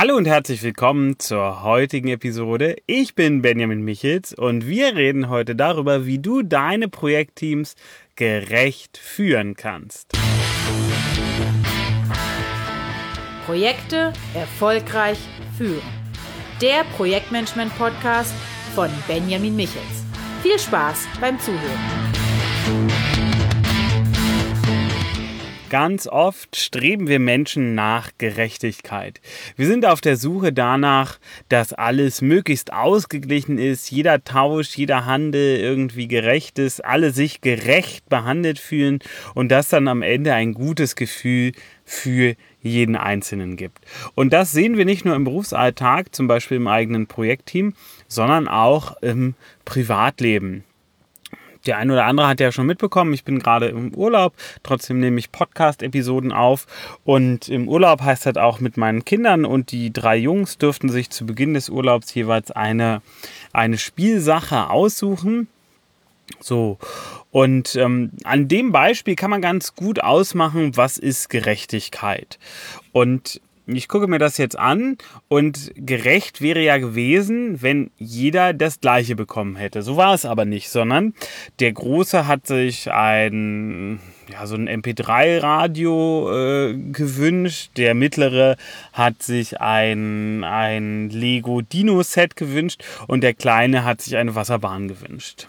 Hallo und herzlich willkommen zur heutigen Episode. Ich bin Benjamin Michels und wir reden heute darüber, wie du deine Projektteams gerecht führen kannst. Projekte erfolgreich führen. Der Projektmanagement-Podcast von Benjamin Michels. Viel Spaß beim Zuhören. Ganz oft streben wir Menschen nach Gerechtigkeit. Wir sind auf der Suche danach, dass alles möglichst ausgeglichen ist, jeder Tausch, jeder Handel irgendwie gerecht ist, alle sich gerecht behandelt fühlen und das dann am Ende ein gutes Gefühl für jeden Einzelnen gibt. Und das sehen wir nicht nur im Berufsalltag, zum Beispiel im eigenen Projektteam, sondern auch im Privatleben der ein oder andere hat ja schon mitbekommen, ich bin gerade im Urlaub, trotzdem nehme ich Podcast-Episoden auf. Und im Urlaub heißt das auch mit meinen Kindern und die drei Jungs dürften sich zu Beginn des Urlaubs jeweils eine, eine Spielsache aussuchen. So, und ähm, an dem Beispiel kann man ganz gut ausmachen, was ist Gerechtigkeit. Und ich gucke mir das jetzt an und gerecht wäre ja gewesen, wenn jeder das gleiche bekommen hätte. So war es aber nicht, sondern der Große hat sich ein, ja, so ein MP3-Radio äh, gewünscht, der Mittlere hat sich ein, ein Lego Dino-Set gewünscht und der Kleine hat sich eine Wasserbahn gewünscht.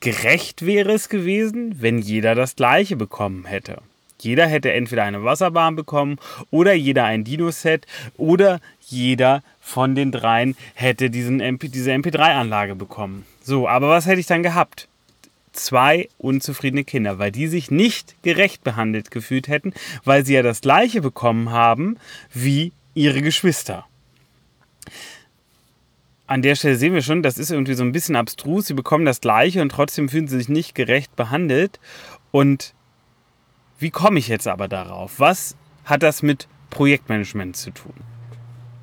Gerecht wäre es gewesen, wenn jeder das gleiche bekommen hätte. Jeder hätte entweder eine Wasserbahn bekommen oder jeder ein Dino-Set oder jeder von den dreien hätte diesen MP, diese MP3-Anlage bekommen. So, aber was hätte ich dann gehabt? Zwei unzufriedene Kinder, weil die sich nicht gerecht behandelt gefühlt hätten, weil sie ja das gleiche bekommen haben wie ihre Geschwister. An der Stelle sehen wir schon, das ist irgendwie so ein bisschen abstrus. Sie bekommen das gleiche und trotzdem fühlen sie sich nicht gerecht behandelt. Und wie komme ich jetzt aber darauf? Was hat das mit Projektmanagement zu tun?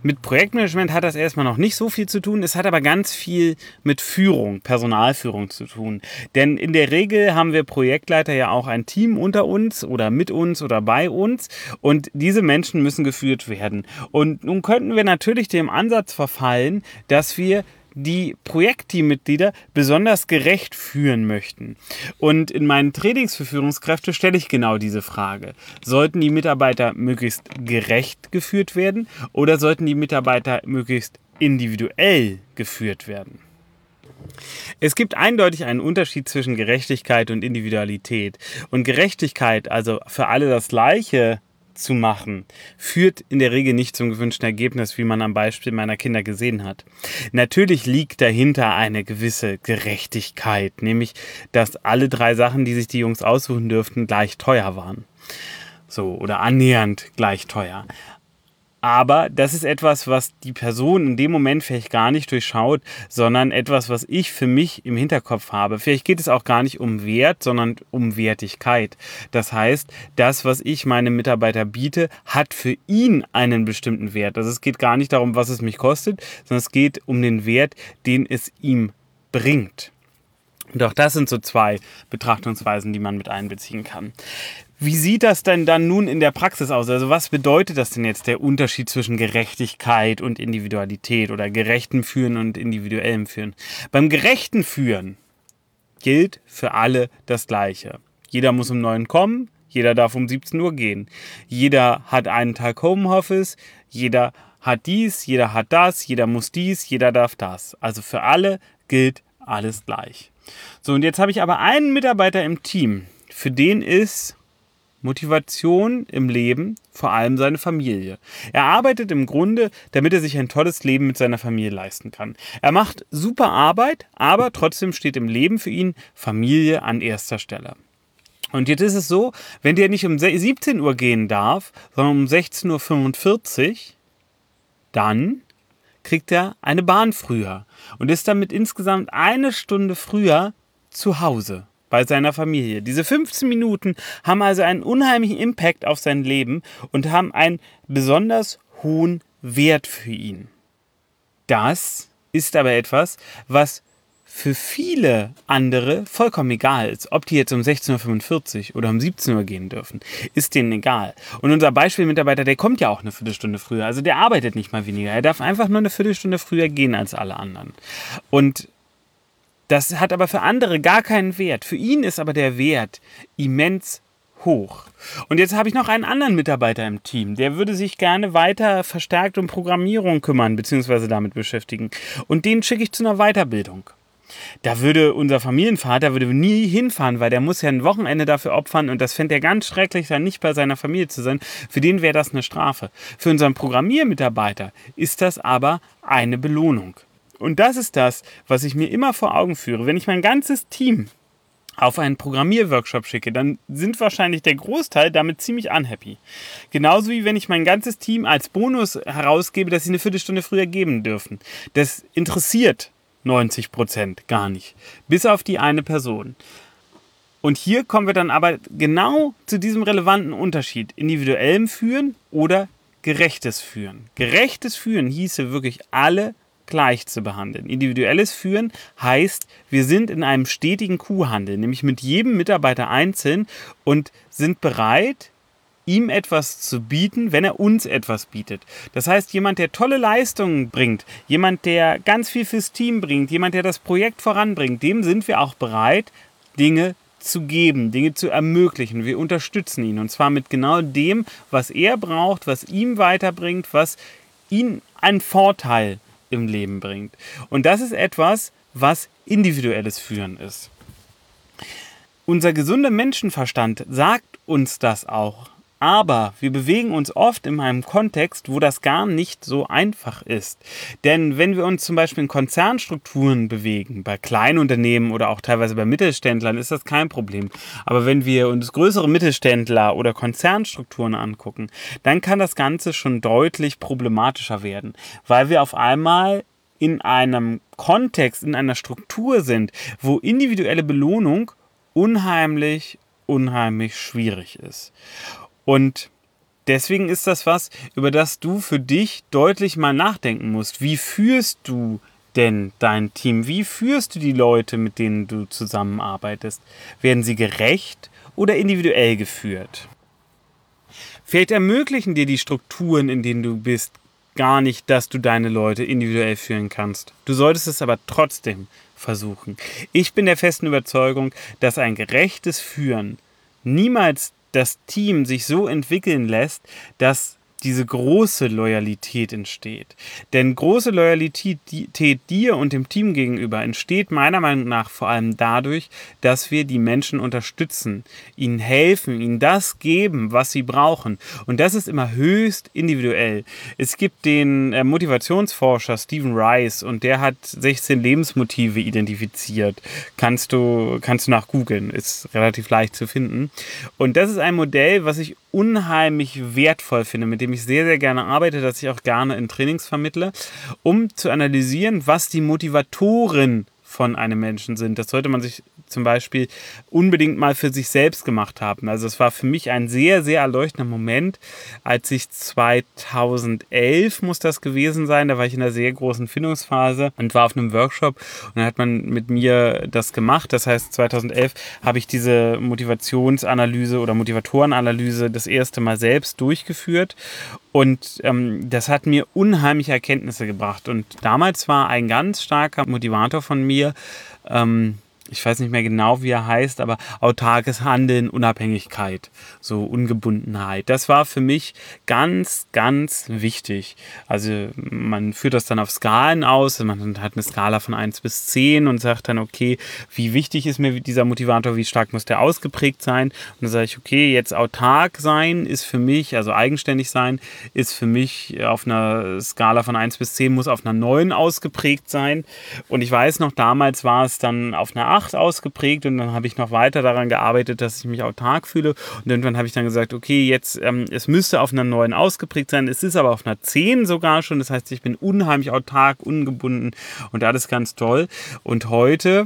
Mit Projektmanagement hat das erstmal noch nicht so viel zu tun. Es hat aber ganz viel mit Führung, Personalführung zu tun. Denn in der Regel haben wir Projektleiter ja auch ein Team unter uns oder mit uns oder bei uns. Und diese Menschen müssen geführt werden. Und nun könnten wir natürlich dem Ansatz verfallen, dass wir die Projektteammitglieder besonders gerecht führen möchten. Und in meinen Trainings für Führungskräfte stelle ich genau diese Frage. Sollten die Mitarbeiter möglichst gerecht geführt werden oder sollten die Mitarbeiter möglichst individuell geführt werden? Es gibt eindeutig einen Unterschied zwischen Gerechtigkeit und Individualität. Und Gerechtigkeit, also für alle das Gleiche, zu machen, führt in der Regel nicht zum gewünschten Ergebnis, wie man am Beispiel meiner Kinder gesehen hat. Natürlich liegt dahinter eine gewisse Gerechtigkeit, nämlich, dass alle drei Sachen, die sich die Jungs aussuchen dürften, gleich teuer waren. So, oder annähernd gleich teuer. Aber das ist etwas, was die Person in dem Moment vielleicht gar nicht durchschaut, sondern etwas, was ich für mich im Hinterkopf habe. Vielleicht geht es auch gar nicht um Wert, sondern um Wertigkeit. Das heißt, das, was ich meinem Mitarbeiter biete, hat für ihn einen bestimmten Wert. Also es geht gar nicht darum, was es mich kostet, sondern es geht um den Wert, den es ihm bringt. Und auch das sind so zwei Betrachtungsweisen, die man mit einbeziehen kann. Wie sieht das denn dann nun in der Praxis aus? Also was bedeutet das denn jetzt der Unterschied zwischen Gerechtigkeit und Individualität oder gerechten Führen und individuellem Führen? Beim gerechten Führen gilt für alle das Gleiche. Jeder muss um 9 kommen, jeder darf um 17 Uhr gehen. Jeder hat einen Tag Homeoffice, jeder hat dies, jeder hat das, jeder muss dies, jeder darf das. Also für alle gilt alles gleich. So, und jetzt habe ich aber einen Mitarbeiter im Team, für den ist Motivation im Leben, vor allem seine Familie. Er arbeitet im Grunde, damit er sich ein tolles Leben mit seiner Familie leisten kann. Er macht super Arbeit, aber trotzdem steht im Leben für ihn Familie an erster Stelle. Und jetzt ist es so, wenn der nicht um 17 Uhr gehen darf, sondern um 16.45 Uhr, dann kriegt er eine Bahn früher und ist damit insgesamt eine Stunde früher zu Hause bei seiner Familie. Diese 15 Minuten haben also einen unheimlichen Impact auf sein Leben und haben einen besonders hohen Wert für ihn. Das ist aber etwas, was für viele andere vollkommen egal ist. Ob die jetzt um 16.45 Uhr oder um 17 Uhr gehen dürfen, ist denen egal. Und unser Beispielmitarbeiter, der kommt ja auch eine Viertelstunde früher. Also der arbeitet nicht mal weniger. Er darf einfach nur eine Viertelstunde früher gehen als alle anderen. Und das hat aber für andere gar keinen Wert. Für ihn ist aber der Wert immens hoch. Und jetzt habe ich noch einen anderen Mitarbeiter im Team, der würde sich gerne weiter verstärkt um Programmierung kümmern, beziehungsweise damit beschäftigen. Und den schicke ich zu einer Weiterbildung. Da würde unser Familienvater würde nie hinfahren, weil der muss ja ein Wochenende dafür opfern und das fände er ganz schrecklich, dann nicht bei seiner Familie zu sein. Für den wäre das eine Strafe. Für unseren Programmiermitarbeiter ist das aber eine Belohnung. Und das ist das, was ich mir immer vor Augen führe. Wenn ich mein ganzes Team auf einen Programmierworkshop schicke, dann sind wahrscheinlich der Großteil damit ziemlich unhappy. Genauso wie wenn ich mein ganzes Team als Bonus herausgebe, dass sie eine Viertelstunde früher geben dürfen. Das interessiert 90 Prozent gar nicht. Bis auf die eine Person. Und hier kommen wir dann aber genau zu diesem relevanten Unterschied. Individuellem Führen oder gerechtes Führen. Gerechtes Führen hieße wirklich alle gleich zu behandeln. Individuelles Führen heißt, wir sind in einem stetigen Kuhhandel, nämlich mit jedem Mitarbeiter einzeln und sind bereit, ihm etwas zu bieten, wenn er uns etwas bietet. Das heißt, jemand, der tolle Leistungen bringt, jemand, der ganz viel fürs Team bringt, jemand, der das Projekt voranbringt, dem sind wir auch bereit, Dinge zu geben, Dinge zu ermöglichen. Wir unterstützen ihn und zwar mit genau dem, was er braucht, was ihm weiterbringt, was ihn einen Vorteil im Leben bringt. Und das ist etwas, was individuelles Führen ist. Unser gesunder Menschenverstand sagt uns das auch. Aber wir bewegen uns oft in einem Kontext, wo das gar nicht so einfach ist. Denn wenn wir uns zum Beispiel in Konzernstrukturen bewegen, bei Kleinunternehmen oder auch teilweise bei Mittelständlern, ist das kein Problem. Aber wenn wir uns größere Mittelständler oder Konzernstrukturen angucken, dann kann das Ganze schon deutlich problematischer werden, weil wir auf einmal in einem Kontext, in einer Struktur sind, wo individuelle Belohnung unheimlich, unheimlich schwierig ist. Und deswegen ist das was, über das du für dich deutlich mal nachdenken musst. Wie führst du denn dein Team? Wie führst du die Leute, mit denen du zusammenarbeitest? Werden sie gerecht oder individuell geführt? Vielleicht ermöglichen dir die Strukturen, in denen du bist, gar nicht, dass du deine Leute individuell führen kannst. Du solltest es aber trotzdem versuchen. Ich bin der festen Überzeugung, dass ein gerechtes Führen niemals das Team sich so entwickeln lässt, dass diese große Loyalität entsteht. Denn große Loyalität dir und dem Team gegenüber entsteht meiner Meinung nach vor allem dadurch, dass wir die Menschen unterstützen, ihnen helfen, ihnen das geben, was sie brauchen. Und das ist immer höchst individuell. Es gibt den äh, Motivationsforscher Stephen Rice und der hat 16 Lebensmotive identifiziert. Kannst du, kannst du nach googeln, ist relativ leicht zu finden. Und das ist ein Modell, was ich unheimlich wertvoll finde, mit dem ich sehr, sehr gerne arbeite, das ich auch gerne in Trainings vermittle, um zu analysieren, was die Motivatoren von einem Menschen sind. Das sollte man sich zum Beispiel unbedingt mal für sich selbst gemacht haben. Also es war für mich ein sehr, sehr erleuchtender Moment, als ich 2011 muss das gewesen sein, da war ich in einer sehr großen Findungsphase und war auf einem Workshop und dann hat man mit mir das gemacht. Das heißt, 2011 habe ich diese Motivationsanalyse oder Motivatorenanalyse das erste Mal selbst durchgeführt und ähm, das hat mir unheimliche Erkenntnisse gebracht. Und damals war ein ganz starker Motivator von mir, ähm, ich weiß nicht mehr genau, wie er heißt, aber autarkes Handeln, Unabhängigkeit, so Ungebundenheit. Das war für mich ganz, ganz wichtig. Also man führt das dann auf Skalen aus, man hat eine Skala von 1 bis 10 und sagt dann, okay, wie wichtig ist mir dieser Motivator, wie stark muss der ausgeprägt sein? Und dann sage ich, okay, jetzt autark sein ist für mich, also eigenständig sein, ist für mich auf einer Skala von 1 bis 10, muss auf einer 9 ausgeprägt sein. Und ich weiß noch, damals war es dann auf einer 8 8 ausgeprägt und dann habe ich noch weiter daran gearbeitet, dass ich mich autark fühle. Und irgendwann habe ich dann gesagt, okay, jetzt, ähm, es müsste auf einer 9 ausgeprägt sein, es ist aber auf einer 10 sogar schon. Das heißt, ich bin unheimlich autark, ungebunden und alles ganz toll. Und heute,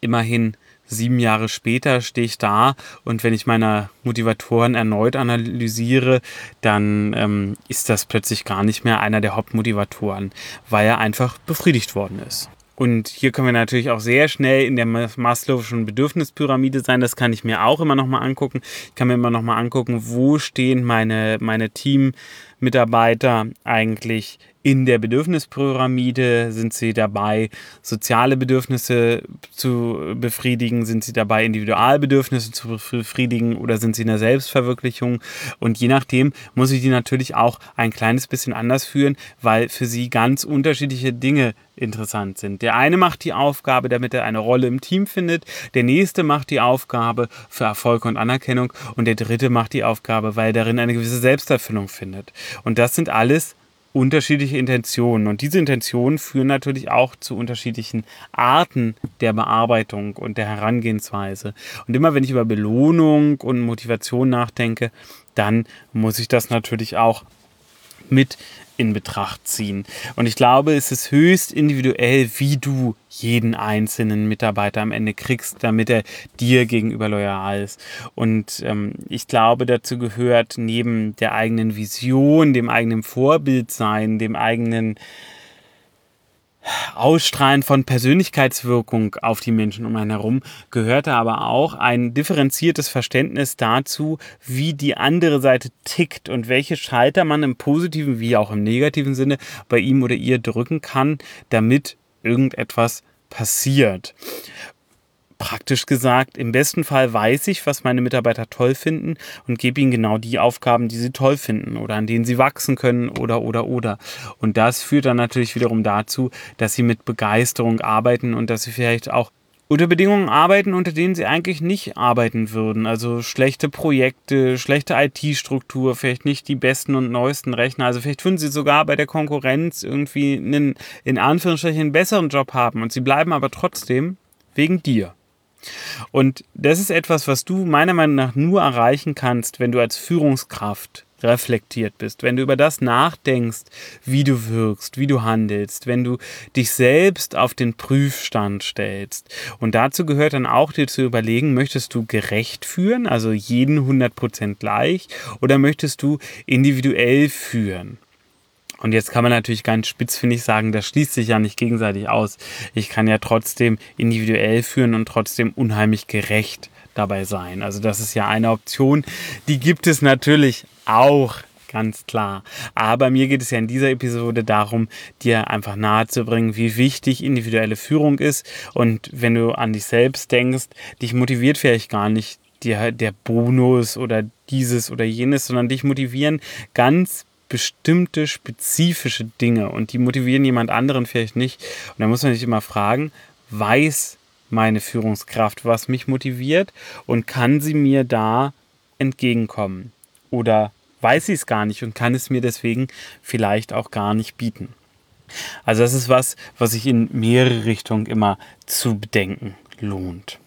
immerhin sieben Jahre später stehe ich da und wenn ich meine Motivatoren erneut analysiere, dann ähm, ist das plötzlich gar nicht mehr einer der Hauptmotivatoren, weil er einfach befriedigt worden ist. Und hier können wir natürlich auch sehr schnell in der Maslow'schen Bedürfnispyramide sein. Das kann ich mir auch immer noch mal angucken. Ich kann mir immer noch mal angucken, wo stehen meine, meine Teammitarbeiter eigentlich in der Bedürfnispyramide? Sind sie dabei, soziale Bedürfnisse zu befriedigen? Sind sie dabei, Individualbedürfnisse zu befriedigen? Oder sind sie in der Selbstverwirklichung? Und je nachdem muss ich die natürlich auch ein kleines bisschen anders führen, weil für sie ganz unterschiedliche Dinge interessant sind. Der eine macht die Aufgabe, damit er eine Rolle im Team findet. Der nächste macht die Aufgabe für Erfolg und Anerkennung. Und der dritte macht die Aufgabe, weil darin eine gewisse Selbsterfüllung findet. Und das sind alles unterschiedliche Intentionen. Und diese Intentionen führen natürlich auch zu unterschiedlichen Arten der Bearbeitung und der Herangehensweise. Und immer wenn ich über Belohnung und Motivation nachdenke, dann muss ich das natürlich auch mit in Betracht ziehen. Und ich glaube, es ist höchst individuell, wie du jeden einzelnen Mitarbeiter am Ende kriegst, damit er dir gegenüber loyal ist. Und ähm, ich glaube, dazu gehört neben der eigenen Vision, dem eigenen Vorbild sein, dem eigenen Ausstrahlen von Persönlichkeitswirkung auf die Menschen um einen herum gehörte aber auch ein differenziertes Verständnis dazu, wie die andere Seite tickt und welche Schalter man im positiven wie auch im negativen Sinne bei ihm oder ihr drücken kann, damit irgendetwas passiert praktisch gesagt, im besten Fall weiß ich, was meine Mitarbeiter toll finden und gebe ihnen genau die Aufgaben, die sie toll finden oder an denen sie wachsen können oder oder oder. Und das führt dann natürlich wiederum dazu, dass sie mit Begeisterung arbeiten und dass sie vielleicht auch unter Bedingungen arbeiten, unter denen sie eigentlich nicht arbeiten würden. Also schlechte Projekte, schlechte IT-Struktur, vielleicht nicht die besten und neuesten Rechner. Also vielleicht würden sie sogar bei der Konkurrenz irgendwie einen in Anführungsstrichen besseren Job haben und sie bleiben aber trotzdem wegen dir. Und das ist etwas, was du meiner Meinung nach nur erreichen kannst, wenn du als Führungskraft reflektiert bist, wenn du über das nachdenkst, wie du wirkst, wie du handelst, wenn du dich selbst auf den Prüfstand stellst. Und dazu gehört dann auch dir zu überlegen, möchtest du gerecht führen, also jeden 100% gleich, oder möchtest du individuell führen? Und jetzt kann man natürlich ganz spitzfindig sagen, das schließt sich ja nicht gegenseitig aus. Ich kann ja trotzdem individuell führen und trotzdem unheimlich gerecht dabei sein. Also das ist ja eine Option, die gibt es natürlich auch ganz klar. Aber mir geht es ja in dieser Episode darum, dir einfach nahezubringen, wie wichtig individuelle Führung ist. Und wenn du an dich selbst denkst, dich motiviert vielleicht gar nicht der, der Bonus oder dieses oder jenes, sondern dich motivieren ganz bestimmte spezifische Dinge und die motivieren jemand anderen vielleicht nicht. Und da muss man sich immer fragen, weiß meine Führungskraft, was mich motiviert und kann sie mir da entgegenkommen? Oder weiß sie es gar nicht und kann es mir deswegen vielleicht auch gar nicht bieten? Also das ist was, was sich in mehrere Richtungen immer zu bedenken lohnt.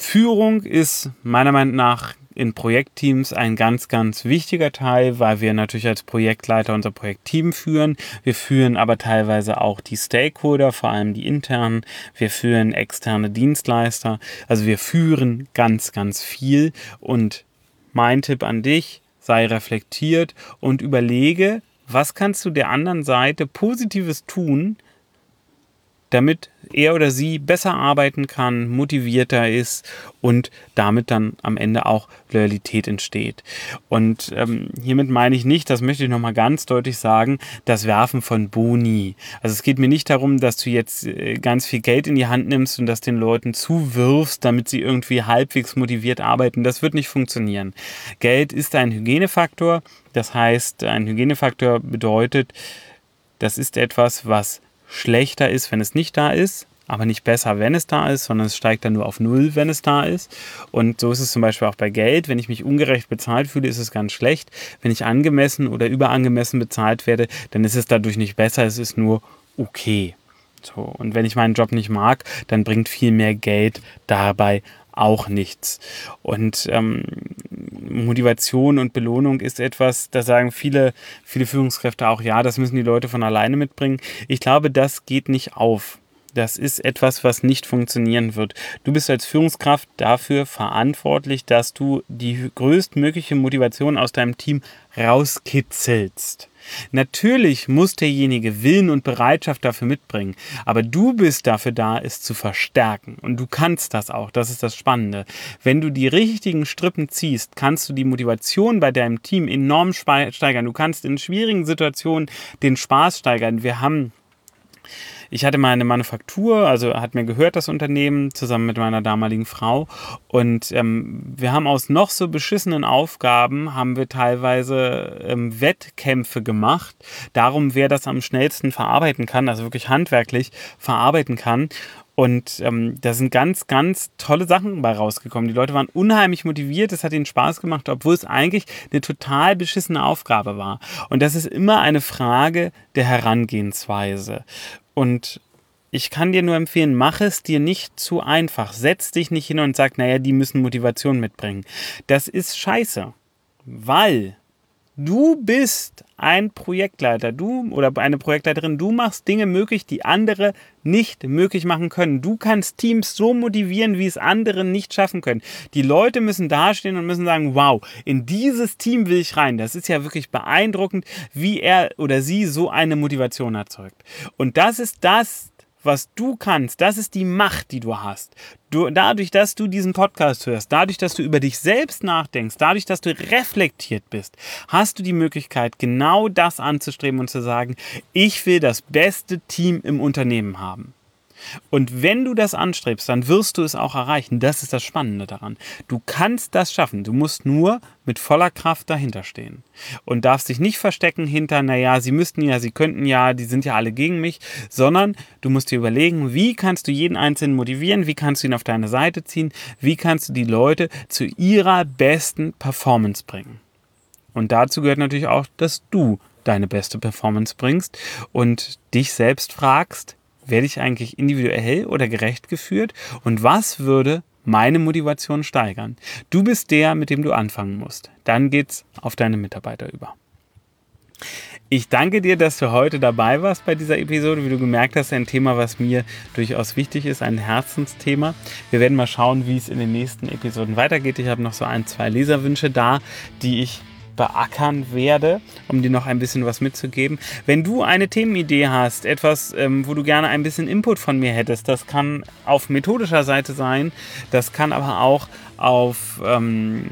Führung ist meiner Meinung nach in Projektteams ein ganz, ganz wichtiger Teil, weil wir natürlich als Projektleiter unser Projektteam führen. Wir führen aber teilweise auch die Stakeholder, vor allem die internen. Wir führen externe Dienstleister. Also wir führen ganz, ganz viel. Und mein Tipp an dich, sei reflektiert und überlege, was kannst du der anderen Seite Positives tun, damit er oder sie besser arbeiten kann, motivierter ist und damit dann am Ende auch Loyalität entsteht. Und ähm, hiermit meine ich nicht, das möchte ich nochmal ganz deutlich sagen, das Werfen von Boni. Also es geht mir nicht darum, dass du jetzt äh, ganz viel Geld in die Hand nimmst und das den Leuten zuwirfst, damit sie irgendwie halbwegs motiviert arbeiten. Das wird nicht funktionieren. Geld ist ein Hygienefaktor. Das heißt, ein Hygienefaktor bedeutet, das ist etwas, was schlechter ist, wenn es nicht da ist, aber nicht besser, wenn es da ist, sondern es steigt dann nur auf Null, wenn es da ist. Und so ist es zum Beispiel auch bei Geld. Wenn ich mich ungerecht bezahlt fühle, ist es ganz schlecht. Wenn ich angemessen oder überangemessen bezahlt werde, dann ist es dadurch nicht besser, es ist nur okay. So, und wenn ich meinen Job nicht mag, dann bringt viel mehr Geld dabei auch nichts. Und ähm, Motivation und Belohnung ist etwas, da sagen viele, viele Führungskräfte auch, ja, das müssen die Leute von alleine mitbringen. Ich glaube, das geht nicht auf. Das ist etwas, was nicht funktionieren wird. Du bist als Führungskraft dafür verantwortlich, dass du die größtmögliche Motivation aus deinem Team rauskitzelst. Natürlich muss derjenige Willen und Bereitschaft dafür mitbringen, aber du bist dafür da, es zu verstärken. Und du kannst das auch, das ist das Spannende. Wenn du die richtigen Strippen ziehst, kannst du die Motivation bei deinem Team enorm steigern. Du kannst in schwierigen Situationen den Spaß steigern. Wir haben ich hatte mal eine Manufaktur, also hat mir gehört das Unternehmen zusammen mit meiner damaligen Frau und ähm, wir haben aus noch so beschissenen Aufgaben haben wir teilweise ähm, Wettkämpfe gemacht, darum wer das am schnellsten verarbeiten kann, also wirklich handwerklich verarbeiten kann und ähm, da sind ganz, ganz tolle Sachen bei rausgekommen. Die Leute waren unheimlich motiviert, es hat ihnen Spaß gemacht, obwohl es eigentlich eine total beschissene Aufgabe war. Und das ist immer eine Frage der Herangehensweise. Und ich kann dir nur empfehlen, mach es dir nicht zu einfach. Setz dich nicht hin und sag, naja, die müssen Motivation mitbringen. Das ist scheiße. Weil Du bist ein Projektleiter, du oder eine Projektleiterin, du machst Dinge möglich, die andere nicht möglich machen können. Du kannst Teams so motivieren, wie es andere nicht schaffen können. Die Leute müssen dastehen und müssen sagen, wow, in dieses Team will ich rein. Das ist ja wirklich beeindruckend, wie er oder sie so eine Motivation erzeugt. Und das ist das, was du kannst, das ist die Macht, die du hast. Du, dadurch, dass du diesen Podcast hörst, dadurch, dass du über dich selbst nachdenkst, dadurch, dass du reflektiert bist, hast du die Möglichkeit, genau das anzustreben und zu sagen, ich will das beste Team im Unternehmen haben. Und wenn du das anstrebst, dann wirst du es auch erreichen. Das ist das Spannende daran. Du kannst das schaffen. Du musst nur mit voller Kraft dahinter stehen. Und darfst dich nicht verstecken hinter, naja, sie müssten ja, sie könnten ja, die sind ja alle gegen mich, sondern du musst dir überlegen, wie kannst du jeden Einzelnen motivieren, wie kannst du ihn auf deine Seite ziehen, wie kannst du die Leute zu ihrer besten Performance bringen. Und dazu gehört natürlich auch, dass du deine beste Performance bringst und dich selbst fragst, werde ich eigentlich individuell oder gerecht geführt? Und was würde meine Motivation steigern? Du bist der, mit dem du anfangen musst. Dann geht's auf deine Mitarbeiter über. Ich danke dir, dass du heute dabei warst bei dieser Episode. Wie du gemerkt hast, ein Thema, was mir durchaus wichtig ist, ein Herzensthema. Wir werden mal schauen, wie es in den nächsten Episoden weitergeht. Ich habe noch so ein, zwei Leserwünsche da, die ich beackern werde, um dir noch ein bisschen was mitzugeben. Wenn du eine Themenidee hast, etwas, ähm, wo du gerne ein bisschen Input von mir hättest, das kann auf methodischer Seite sein, das kann aber auch auf ähm,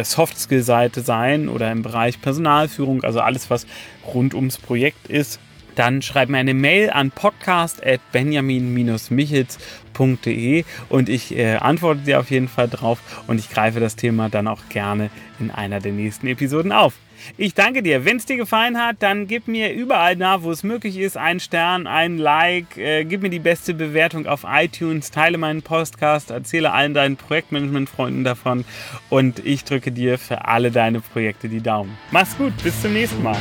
Soft-Skill-Seite sein oder im Bereich Personalführung, also alles, was rund ums Projekt ist dann schreib mir eine Mail an podcast.benjamin-michels.de und ich äh, antworte dir auf jeden Fall drauf und ich greife das Thema dann auch gerne in einer der nächsten Episoden auf. Ich danke dir. Wenn es dir gefallen hat, dann gib mir überall da, wo es möglich ist, einen Stern, ein Like, äh, gib mir die beste Bewertung auf iTunes, teile meinen Podcast, erzähle allen deinen Projektmanagement-Freunden davon und ich drücke dir für alle deine Projekte die Daumen. Mach's gut, bis zum nächsten Mal.